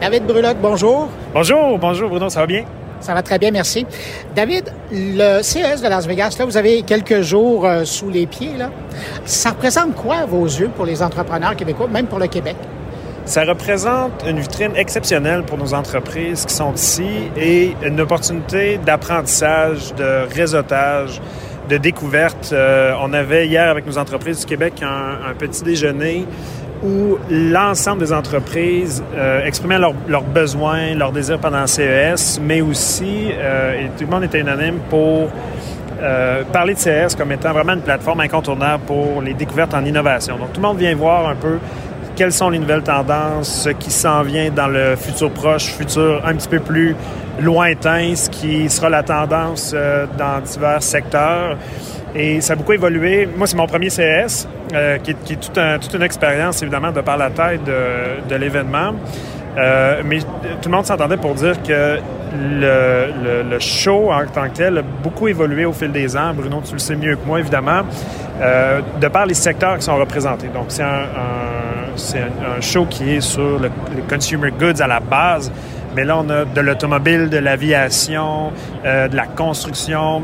David Bruloc, bonjour. Bonjour, bonjour Bruno, ça va bien? Ça va très bien, merci. David, le CES de Las Vegas, là, vous avez quelques jours euh, sous les pieds. Là. Ça représente quoi à vos yeux pour les entrepreneurs québécois, même pour le Québec? Ça représente une vitrine exceptionnelle pour nos entreprises qui sont ici et une opportunité d'apprentissage, de réseautage, de découverte. Euh, on avait hier avec nos entreprises du Québec un, petit déjeuner où l'ensemble des entreprises euh, exprimaient leurs besoins, leurs désirs pendant CES, mais aussi, euh, et tout le monde était unanime pour parler de CES comme étant vraiment une plateforme incontournable pour les découvertes en innovation. Donc, tout le monde vient voir un peu quelles sont les nouvelles tendances, ce qui s'en vient dans le futur proche, futur un petit peu plus lointain, ce qui sera la tendance euh, dans divers secteurs. Et ça a beaucoup évolué. Moi, c'est mon premier CS, euh, qui, est, toute une expérience, évidemment, de par la taille de, l'événement. Euh, mais tout le monde s'entendait pour dire que le, show en tant que tel a beaucoup évolué au fil des ans. Bruno, tu le sais mieux que moi, évidemment, de par les secteurs qui sont représentés. Donc, c'est un c'est un, show qui est sur le, consumer goods à la base. Mais là, on a de l'automobile, de l'aviation, euh, de la construction.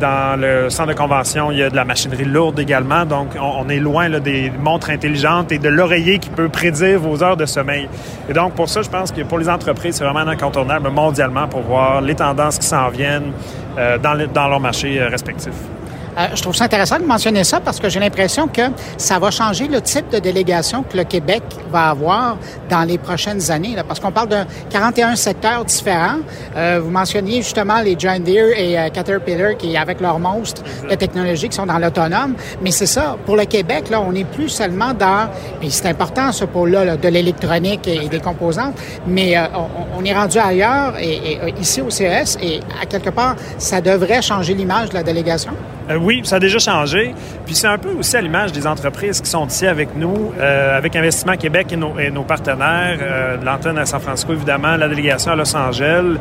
Dans le centre de convention, il y a de la machinerie lourde également. Donc, on, est loin des montres intelligentes et de l'oreiller qui peut prédire vos heures de sommeil. Et donc, pour ça, je pense que pour les entreprises, c'est vraiment incontournable mondialement pour voir les tendances qui s'en viennent euh, dans, dans leurs marchés euh, respectifs. Euh, je trouve ça intéressant de mentionner ça parce que j'ai l'impression que ça va changer le type de délégation que le Québec va avoir dans les prochaines années. Là, parce qu'on parle de 41 secteurs différents. Euh, vous mentionniez justement les John Deere et euh, Caterpillar qui, avec leurs monstres de technologie, qui sont dans l'autonome. Mais c'est ça, pour le Québec, là, on n'est plus seulement dans, et c'est important ce pôle-là, de l'électronique et, des composantes, mais on, est rendu ailleurs, et, et, ici au CES, et à quelque part, ça devrait changer l'image de la délégation. Euh, oui, ça a déjà changé. Puis c'est un peu aussi à l'image des entreprises qui sont ici avec nous, euh, avec Investissement Québec et nos, partenaires, euh, l'antenne à San Francisco, évidemment, la délégation à Los Angeles.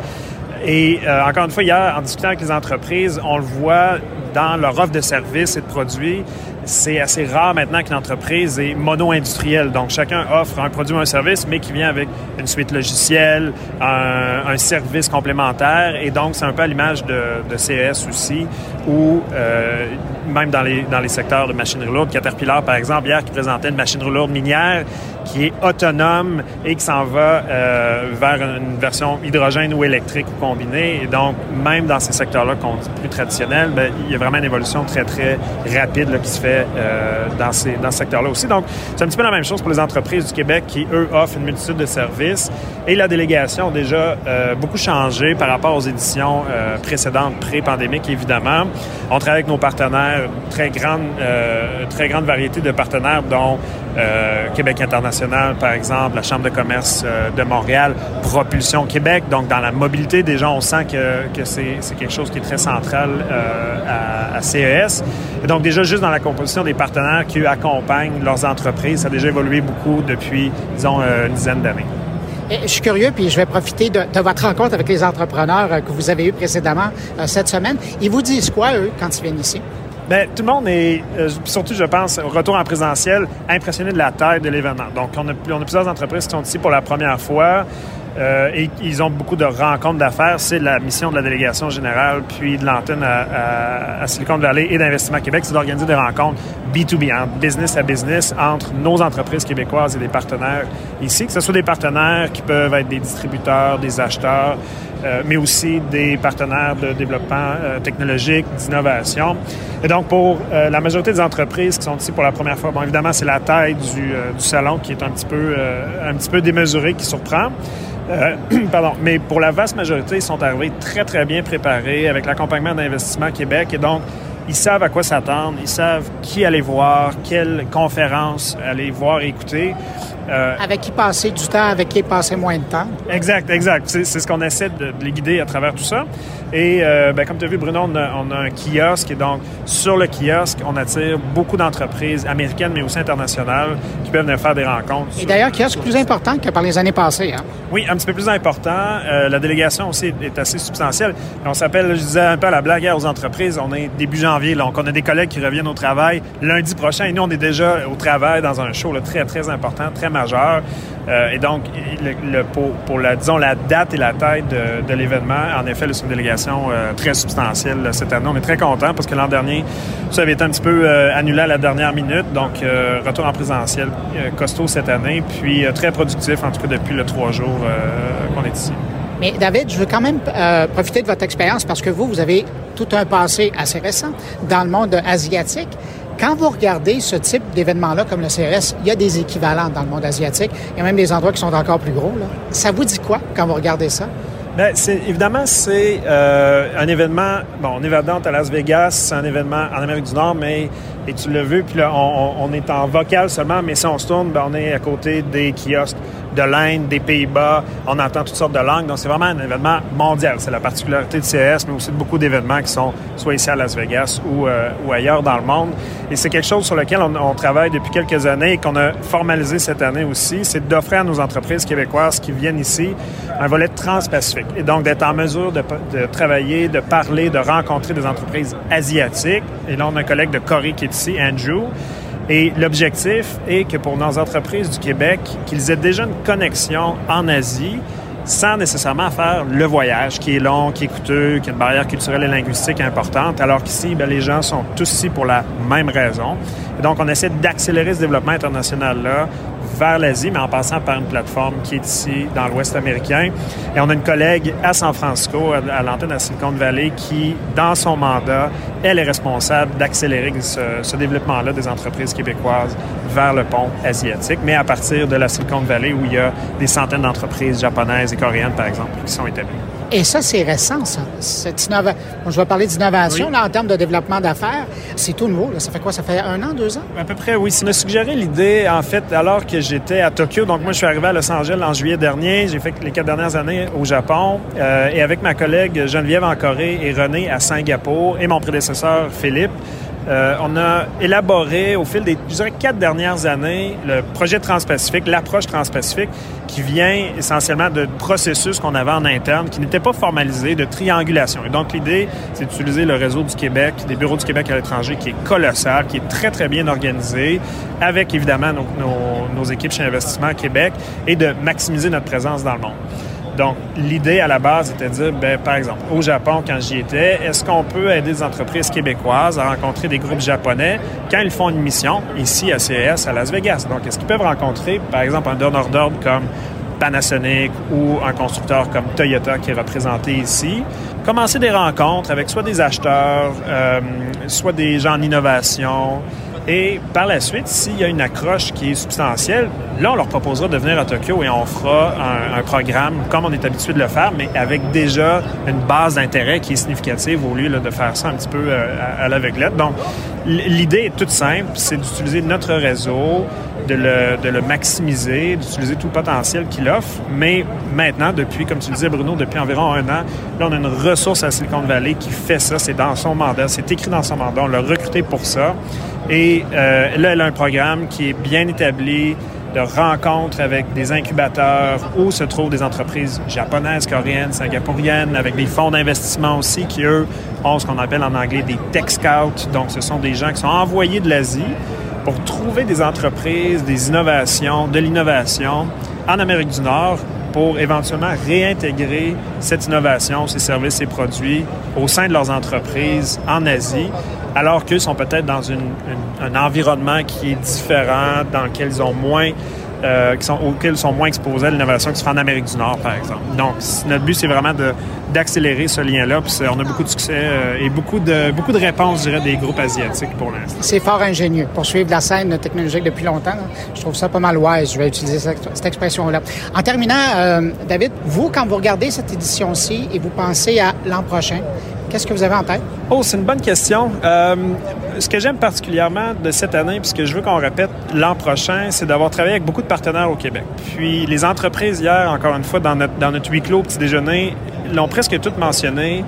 Et encore une fois, hier, en discutant avec les entreprises, on le voit dans leur offre de services et de produits, c'est assez rare maintenant qu'une entreprise est mono-industrielle. Donc, chacun offre un produit ou un service, mais qui vient avec une suite logicielle, un, service complémentaire. Et donc, c'est un peu à l'image de, de, CS aussi, où euh, même dans les, dans les secteurs de machinerie lourde, Caterpillar, par exemple, hier, qui présentait une machinerie lourde minière qui est autonome et qui s'en va euh, vers une version hydrogène ou électrique ou combinée. Et donc, même dans ces secteurs-là qu'on dit plus traditionnels, bien, il y a vraiment une évolution très, très rapide qui se fait euh, dans, ces, dans ce secteur-là aussi. Donc, c'est un petit peu la même chose pour les entreprises du Québec qui, eux, offrent une multitude de services. Et la délégation a déjà euh, beaucoup changé par rapport aux éditions précédentes, pré-pandémiques, évidemment. On travaille avec nos partenaires, très grande, très grande variété de partenaires, dont Québec International, par exemple, la Chambre de commerce de Montréal, Propulsion Québec. Donc, dans la mobilité, déjà, on sent que, que c'est quelque chose qui est très central à, à CES. Et donc, déjà, juste dans la composition des partenaires qui accompagnent leurs entreprises, ça a déjà évolué beaucoup depuis, disons, euh, une dizaine d'années. Je suis curieux, puis je vais profiter de, votre rencontre avec les entrepreneurs euh, que vous avez eu précédemment euh, cette semaine. Ils vous disent quoi, eux, quand ils viennent ici? Bien, tout le monde est, surtout, je pense, au retour en présentiel, impressionné de la taille de l'événement. Donc, on a, plusieurs entreprises qui sont ici pour la première fois. Euh, et ils ont beaucoup de rencontres d'affaires. C'est la mission de la délégation générale, puis de l'antenne à, Silicon Valley et d'Investissement Québec, c'est d'organiser des rencontres B2B, hein, business à business, entre nos entreprises québécoises et des partenaires ici, que ce soit des partenaires qui peuvent être des distributeurs, des acheteurs, euh, mais aussi des partenaires de développement euh, technologique, d'innovation. Et donc, pour la majorité des entreprises qui sont ici pour la première fois, bon, évidemment, c'est la taille du, du, salon qui est un petit peu, un petit peu démesurée, qui surprend. Euh, pardon, mais pour la vaste majorité, ils sont arrivés très, très bien préparés avec l'accompagnement d'Investissement Québec. Et donc, ils savent à quoi s'attendre, ils savent qui aller voir, quelle conférence aller voir et écouter. Euh, avec qui passer du temps, avec qui passer moins de temps. Exact, exact. C'est ce qu'on essaie de, les guider à travers tout ça. Et euh, ben, comme tu as vu, Bruno, on a, un kiosque. Et donc, sur le kiosque, on attire beaucoup d'entreprises américaines, mais aussi internationales, qui peuvent venir faire des rencontres. Et d'ailleurs, kiosque plus important que par les années passées. Hein? Oui, un petit peu plus important. Euh, la délégation aussi est, assez substantielle. On s'appelle, je disais un peu à la blague aux entreprises, on est début janvier. Donc, on a des collègues qui reviennent au travail lundi prochain. Et nous, on est déjà au travail dans un show très, très important, très majeur. Euh, et donc, pour, la, disons, la date et la taille de, l'événement, en effet, c'est une délégation euh, très substantielle cette année. On est très content parce que l'an dernier, ça avait été un petit peu euh, annulé à la dernière minute. Donc, retour en présentiel costaud cette année, puis très productif, en tout cas depuis le trois jours qu'on est ici. Mais David, je veux quand même profiter de votre expérience parce que vous, vous avez tout un passé assez récent dans le monde asiatique. Quand vous regardez ce type d'événement-là comme le CRS, il y a des équivalents dans le monde asiatique. Il y a même des endroits qui sont encore plus gros. Ça vous dit quoi quand vous regardez ça? Bien, c'est, évidemment, c'est euh, un événement. Bon, on est là à Las Vegas, c'est un événement en Amérique du Nord, mais et tu l'as vu, puis là, on, est en vocal seulement, mais si on se tourne, bien, on est à côté des kiosques de l'Inde, des Pays-Bas. On entend toutes sortes de langues. Donc, c'est vraiment un événement mondial. C'est la particularité de CS, mais aussi de beaucoup d'événements qui sont soit ici à Las Vegas ou, euh, ou ailleurs dans le monde. Et c'est quelque chose sur lequel on, travaille depuis quelques années et qu'on a formalisé cette année aussi. C'est d'offrir à nos entreprises québécoises qui viennent ici un volet transpacifique. Et donc, d'être en mesure de, de, travailler, de parler, de rencontrer des entreprises asiatiques. Et là, on a un collègue de Corée qui est ici, Andrew et l'objectif est que pour nos entreprises du Québec, qu'ils aient déjà une connexion en Asie sans nécessairement faire le voyage qui est long, qui est coûteux, qui a une barrière culturelle et linguistique importante, alors qu'ici, ben, les gens sont tous ici pour la même raison. Et donc, on essaie d'accélérer ce développement international-là vers l'Asie, mais en passant par une plateforme qui est ici dans l'Ouest américain. Et on a une collègue à San Francisco, à l'antenne à Silicon Valley, qui, dans son mandat, elle est responsable d'accélérer ce, développement-là des entreprises québécoises vers le pont asiatique, mais à partir de la Silicon Valley où il y a des centaines d'entreprises japonaises et coréennes, par exemple, qui sont établies. Et ça, c'est récent, ça. Cette je vais parler d'innovation en termes de développement d'affaires. C'est tout nouveau. Ça fait quoi? Ça fait un an, deux ans? À peu près, oui. Ça m'a suggéré l'idée, en fait, alors que j'étais à Tokyo. Donc, moi, je suis arrivé à Los Angeles en juillet dernier. J'ai fait les quatre dernières années au Japon. Euh, et avec ma collègue Geneviève en Corée et René à Singapour et mon prédécesseur Philippe, euh, on a élaboré au fil des, je quatre dernières années le projet Transpacifique, l'approche Transpacifique, qui vient essentiellement de processus qu'on avait en interne, qui n'était pas formalisé, de triangulation. Et donc, l'idée, c'est d'utiliser le réseau du Québec, des bureaux du Québec à l'étranger, qui est colossal, qui est très, très bien organisé, avec évidemment nos, nos équipes chez Investissement Québec, et de maximiser notre présence dans le monde. Donc, l'idée à la base était de dire, ben, par exemple, au Japon, quand j'y étais, est-ce qu'on peut aider des entreprises québécoises à rencontrer des groupes japonais quand ils font une mission ici à CES à Las Vegas? Donc, est-ce qu'ils peuvent rencontrer, par exemple, un donneur d'ordre comme Panasonic ou un constructeur comme Toyota qui est représenté ici? Commencer des rencontres avec soit des acheteurs, euh, soit des gens en innovation, et par la suite, s'il y a une accroche qui est substantielle, là, on leur proposera de venir à Tokyo et on fera un, programme comme on est habitué de le faire, mais avec déjà une base d'intérêt qui est significative au lieu de faire ça un petit peu euh, à, l'aveuglette. Donc, l'idée est toute simple, c'est d'utiliser notre réseau, de le, de le maximiser, d'utiliser tout le potentiel qu'il offre. Mais maintenant, depuis, comme tu disais, Bruno, depuis environ un an, là, on a une ressource à Silicon Valley qui fait ça. C'est dans son mandat. C'est écrit dans son mandat. On l'a recruté pour ça. Et euh, là, elle a un programme qui est bien établi de rencontres avec des incubateurs où se trouvent des entreprises japonaises, coréennes, singapouriennes, avec des fonds d'investissement aussi qui, eux, ont ce qu'on appelle en anglais des tech scouts. Donc, ce sont des gens qui sont envoyés de l'Asie pour trouver des entreprises, des innovations, de l'innovation en Amérique du Nord pour éventuellement réintégrer cette innovation, ces services, ces produits au sein de leurs entreprises en Asie alors qu'eux sont peut-être dans un environnement qui est différent, dans lequel ils ont moins euh, sont, auxquels ils sont moins exposés à l'innovation qui se fait en Amérique du Nord, par exemple. Donc, notre but, c'est vraiment d'accélérer ce lien-là. On a beaucoup de succès euh, et beaucoup de, beaucoup de réponses, je dirais, des groupes asiatiques pour l'instant. C'est fort ingénieux. Pour suivre la scène technologique depuis longtemps, je trouve ça pas mal wise. Je vais utiliser cette, expression-là. En terminant, euh, David, vous, quand vous regardez cette édition-ci et vous pensez à l'an prochain, Qu'est-ce que vous avez en tête? Oh, c'est une bonne question. Euh, ce que j'aime particulièrement de cette année, puis ce que je veux qu'on répète l'an prochain, c'est d'avoir travaillé avec beaucoup de partenaires au Québec. Puis les entreprises, hier, encore une fois, dans notre, dans notre huis clos petit déjeuner, l'ont presque toutes mentionné.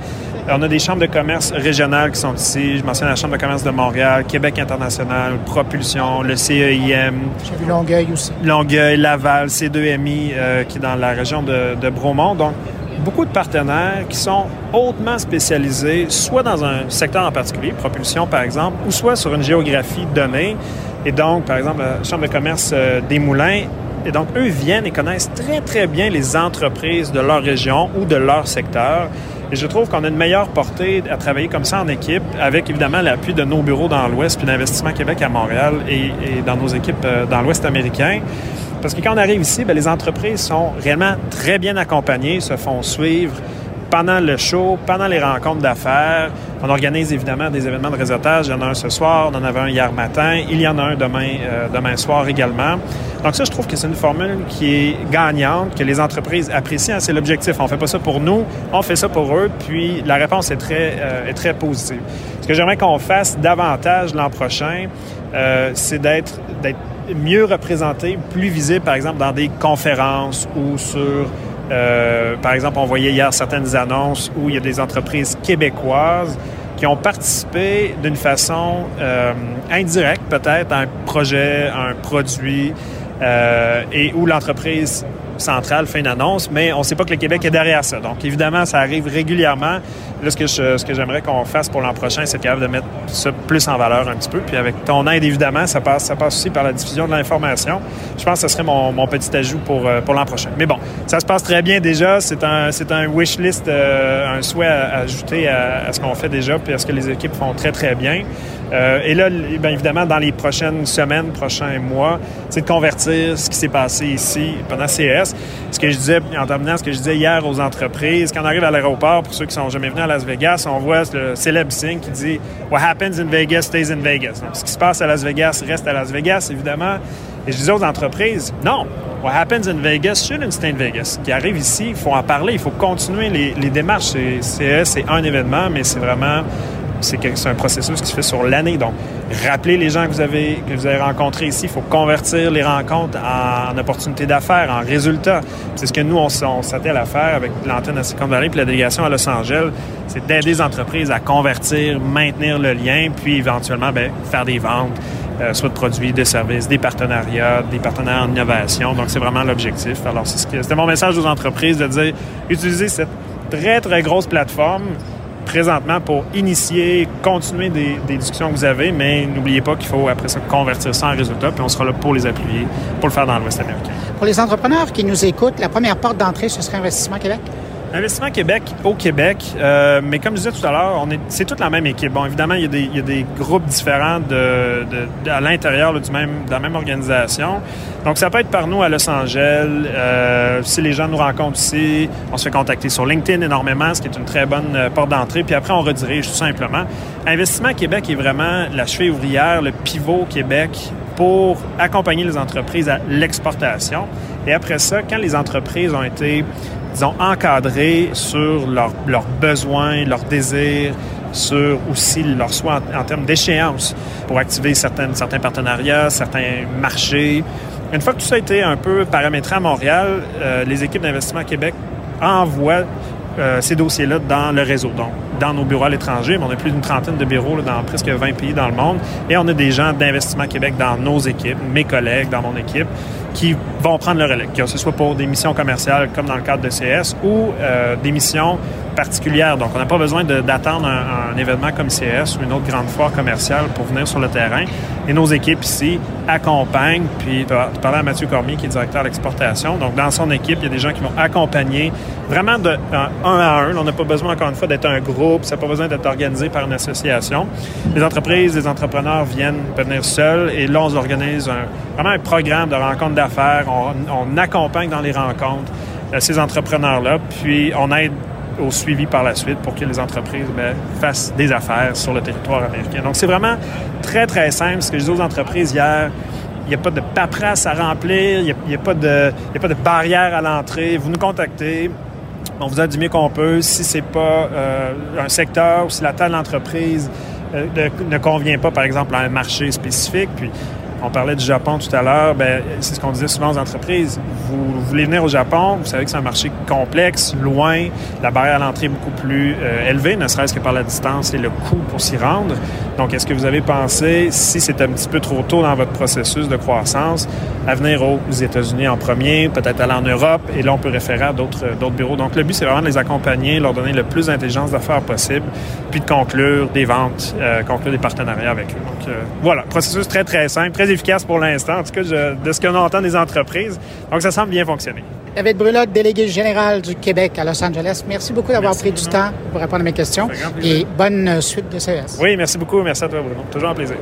On a des chambres de commerce régionales qui sont ici. Je mentionne la Chambre de commerce de Montréal, Québec International, Propulsion, le CEIM. J'ai vu Longueuil aussi. Longueuil, Laval, C2MI, euh, qui est dans la région de, de Bromont. Donc, beaucoup de partenaires qui sont hautement spécialisés, soit dans un secteur en particulier, propulsion par exemple, ou soit sur une géographie donnée. Et donc, par exemple, la Chambre de commerce euh, des Moulins Et donc, eux viennent et connaissent très, très bien les entreprises de leur région ou de leur secteur. Et je trouve qu'on a une meilleure portée à travailler comme ça en équipe, avec évidemment l'appui de nos bureaux dans l'Ouest, puis d'Investissement Québec à Montréal et, dans nos équipes euh, dans l'Ouest américain. Parce que quand on arrive ici, bien, les entreprises sont réellement très bien accompagnées, se font suivre pendant le show, pendant les rencontres d'affaires. On organise évidemment des événements de réseautage. Il y en a un ce soir, on en avait un hier matin. Il y en a un demain, euh, demain soir également. Donc ça, je trouve que c'est une formule qui est gagnante, que les entreprises apprécient. C'est l'objectif. On fait pas ça pour nous, on fait ça pour eux. Puis la réponse est très, euh, est très positive. Ce que j'aimerais qu'on fasse davantage l'an prochain, euh, c'est d'être mieux représenté, plus visible, par exemple, dans des conférences ou sur euh, par exemple, on voyait hier certaines annonces où il y a des entreprises québécoises qui ont participé d'une façon euh, indirecte peut-être à un projet, à un produit, euh, et où l'entreprise centrale fait une annonce, mais on ne sait pas que le Québec est derrière ça. Donc, évidemment, ça arrive régulièrement. Là, ce que, j'aimerais qu'on fasse pour l'an prochain, c'est capable de mettre ça plus en valeur un petit peu. Puis avec ton aide, évidemment, ça passe, ça aussi par la diffusion de l'information. Je pense que ce serait mon, petit ajout pour, euh, pour l'an prochain. Mais bon, ça se passe très bien déjà. C'est un, c'est un wish list, euh, un souhait à, ajouter à ce qu'on fait déjà, puis à ce que les équipes font très, très bien. Euh, et là, bien évidemment, dans les prochaines semaines, prochains mois, c'est de convertir ce qui s'est passé ici pendant CES. Ce que je disais, en terminant, ce que je disais hier aux entreprises, quand on arrive à l'aéroport, pour ceux qui sont jamais venus à Las Vegas, on voit le célèbre signe qui dit What happens in Vegas stays in Vegas. Donc, ce qui se passe à Las Vegas reste à Las Vegas, évidemment. Et je disais aux entreprises, non, what happens in Vegas shouldn't stay in Vegas. Ce qui arrive ici, il faut en parler, il faut continuer les, les démarches. CES, c'est un événement, mais c'est vraiment c'est un processus qui se fait sur l'année. Donc, rappelez les gens que vous avez, que vous avez rencontrés ici. Il faut convertir les rencontres en, opportunités d'affaires, en résultats. C'est ce que nous, on, s'attelle à faire avec l'antenne à Silicon Valley puis la délégation à Los Angeles. C'est d'aider les entreprises à convertir, maintenir le lien, puis éventuellement bien, faire des ventes, euh, soit de produits, de services, des partenariats, des partenaires en innovation. Donc, c'est vraiment l'objectif. Alors, c'était mon message aux entreprises de dire, utilisez cette très, très grosse plateforme présentement pour initier, continuer des, discussions que vous avez, mais n'oubliez pas qu'il faut après ça convertir ça en résultat, puis on sera là pour les appuyer, pour le faire dans l'Ouest américain. Pour les entrepreneurs qui nous écoutent, la première porte d'entrée, ce serait Investissement Québec? Investissement Québec au Québec, euh, mais comme je disais tout à l'heure, c'est toute la même équipe. Bon, évidemment, il y a des, groupes différents à l'intérieur de la même organisation. Donc, ça peut être par nous à Los Angeles. Euh, si les gens nous rencontrent ici, on se fait contacter sur LinkedIn énormément, ce qui est une très bonne euh, porte d'entrée. Puis après, on redirige tout simplement. Investissement Québec est vraiment la cheville ouvrière, le pivot Québec pour accompagner les entreprises à l'exportation. Et après ça, quand les entreprises ont été disons, encadrés sur leurs besoins, leurs désirs, sur aussi leurs souhaits en, termes d'échéance pour activer certains partenariats, certains marchés. Une fois que tout ça a été un peu paramétré à Montréal, euh, les équipes d'investissement Québec envoient euh, ces dossiers-là dans le réseau, donc dans nos bureaux à l'étranger. On a plus d'une trentaine de bureaux dans presque 20 pays dans le monde. Et on a des gens d'Investissement Québec dans nos équipes, mes collègues dans mon équipe, qui vont prendre le relais, que ce soit pour des missions commerciales comme dans le cadre de CS ou euh, des missions particulières. Donc, on n'a pas besoin d'attendre un, événement comme CS ou une autre grande foire commerciale pour venir sur le terrain. Et nos équipes ici accompagnent, puis tu parlais à Mathieu Cormier qui est directeur d'exportation. Donc, dans son équipe, il y a des gens qui vont accompagner vraiment de un à un. On n'a pas besoin, encore une fois, d'être un groupe. Ça n'a pas besoin d'être organisé par une association. Les entreprises, les entrepreneurs viennent venir seuls et là, on organise un, vraiment un programme de rencontres d'affaires. On, accompagne dans les rencontres euh, ces entrepreneurs-là, puis on aide au suivi par la suite pour que les entreprises ben, fassent des affaires sur le territoire américain. Donc, c'est vraiment très, très simple. Ce que je dis aux entreprises hier, il n'y a pas de paperasse à remplir, il n'y a, a pas de barrière à l'entrée. Vous nous contactez, on vous aide du mieux qu'on peut. Si c'est pas euh, un secteur ou si la taille de l'entreprise euh, ne, ne, convient pas, par exemple, à un marché spécifique, puis on parlait du Japon tout à l'heure. Ben, c'est ce qu'on disait souvent aux entreprises. Vous, voulez venir au Japon, vous savez que c'est un marché complexe, loin, la barrière à l'entrée est beaucoup plus euh, élevée, ne serait-ce que par la distance et le coût pour s'y rendre. Donc, est-ce que vous avez pensé, si c'est un petit peu trop tôt dans votre processus de croissance, à venir aux États-Unis en premier, peut-être aller en Europe, et là, on peut référer à d'autres, bureaux. Donc, le but, c'est vraiment de les accompagner, leur donner le plus d'intelligence d'affaires possible, puis de conclure des ventes, euh, conclure des partenariats avec eux. Donc, euh, voilà, processus très, très simple, très efficace pour l'instant, en tout cas de ce qu'on entend des entreprises. Donc, ça semble bien fonctionner. David Brulotte, délégué général du Québec à Los Angeles, merci beaucoup d'avoir pris du temps pour répondre à mes questions et bonne suite de CS. Oui, merci beaucoup. Merci à toi, Bruno. Toujours un plaisir.